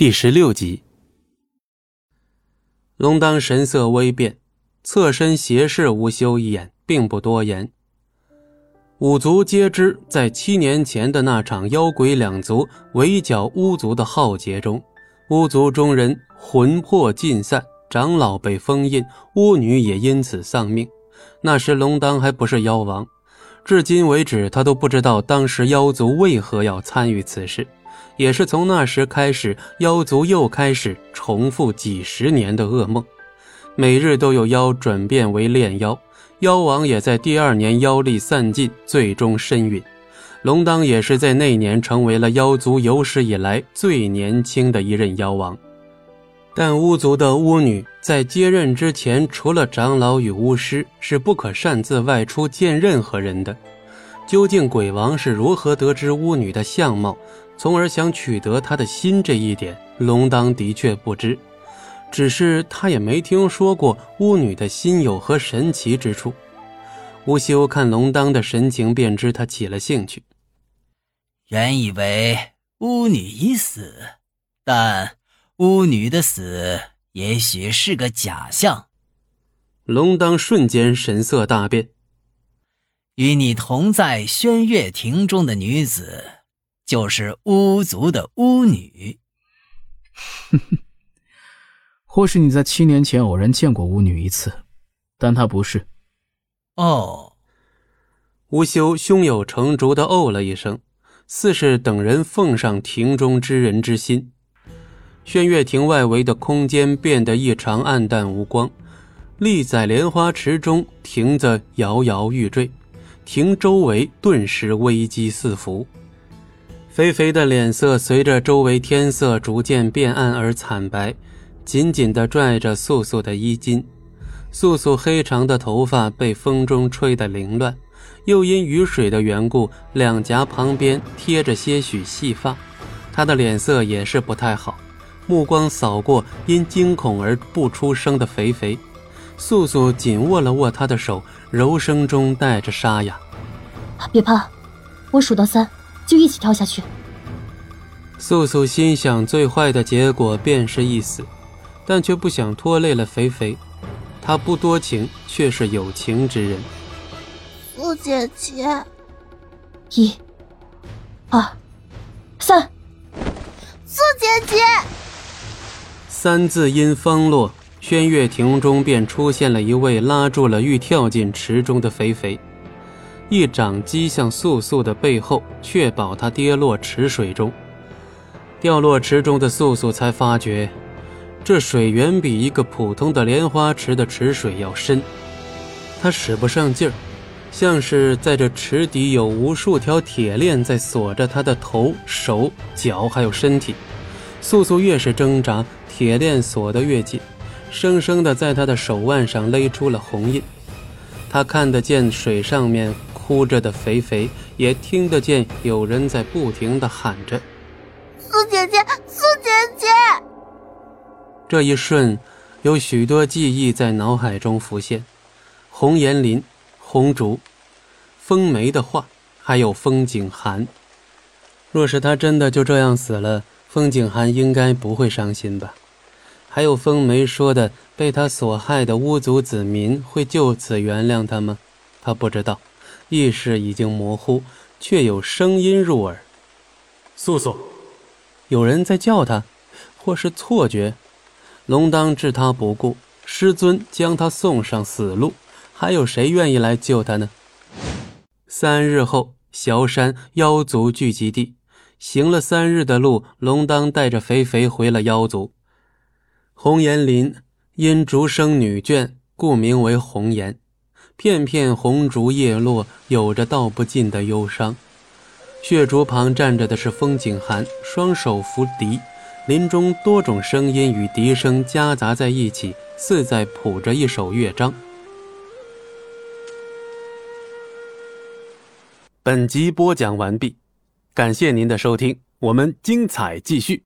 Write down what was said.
第十六集，龙当神色微变，侧身斜视吴修一眼，并不多言。五族皆知，在七年前的那场妖鬼两族围剿巫族的浩劫中，巫族中人魂魄尽散，长老被封印，巫女也因此丧命。那时龙当还不是妖王，至今为止，他都不知道当时妖族为何要参与此事。也是从那时开始，妖族又开始重复几十年的噩梦，每日都有妖转变为炼妖，妖王也在第二年妖力散尽，最终身陨。龙当也是在那年成为了妖族有史以来最年轻的一任妖王。但巫族的巫女在接任之前，除了长老与巫师，是不可擅自外出见任何人的。究竟鬼王是如何得知巫女的相貌？从而想取得她的心，这一点龙当的确不知，只是他也没听说过巫女的心有何神奇之处。吴修看龙当的神情，便知他起了兴趣。原以为巫女已死，但巫女的死也许是个假象。龙当瞬间神色大变，与你同在轩月亭中的女子。就是巫族的巫女，哼哼，或许你在七年前偶然见过巫女一次，但她不是。哦，吴修胸有成竹的哦了一声，似是等人奉上庭中之人之心。轩月亭外围的空间变得异常暗淡无光，立在莲花池中，亭子摇摇欲坠，亭周围顿时危机四伏。肥肥的脸色随着周围天色逐渐变暗而惨白，紧紧地拽着素素的衣襟。素素黑长的头发被风中吹得凌乱，又因雨水的缘故，两颊旁边贴着些许细发。她的脸色也是不太好，目光扫过因惊恐而不出声的肥肥，素素紧握了握他的手，柔声中带着沙哑：“别怕，我数到三。”就一起跳下去。素素心想，最坏的结果便是一死，但却不想拖累了肥肥。她不多情，却是有情之人。素姐姐，一、二、三。素姐姐，三字音方落，轩月亭中便出现了一位拉住了欲跳进池中的肥肥。一掌击向素素的背后，确保她跌落池水中。掉落池中的素素才发觉，这水远比一个普通的莲花池的池水要深。她使不上劲儿，像是在这池底有无数条铁链在锁着她的头、手、脚，还有身体。素素越是挣扎，铁链锁得越紧，生生的在他的手腕上勒出了红印。他看得见水上面。哭着的肥肥也听得见有人在不停的喊着：“苏姐姐，苏姐姐！”这一瞬，有许多记忆在脑海中浮现：红岩林、红竹、风梅的话，还有风景寒。若是他真的就这样死了，风景寒应该不会伤心吧？还有风梅说的，被他所害的巫族子民会就此原谅他吗？他不知道。意识已经模糊，却有声音入耳。素素，有人在叫他，或是错觉。龙当置他不顾，师尊将他送上死路，还有谁愿意来救他呢？三日后，萧山妖族聚集地，行了三日的路，龙当带着肥肥回了妖族。红颜林因竹生女眷，故名为红颜。片片红烛叶落，有着道不尽的忧伤。血竹旁站着的是风景寒，双手扶笛，林中多种声音与笛声夹杂在一起，似在谱着一首乐章。本集播讲完毕，感谢您的收听，我们精彩继续。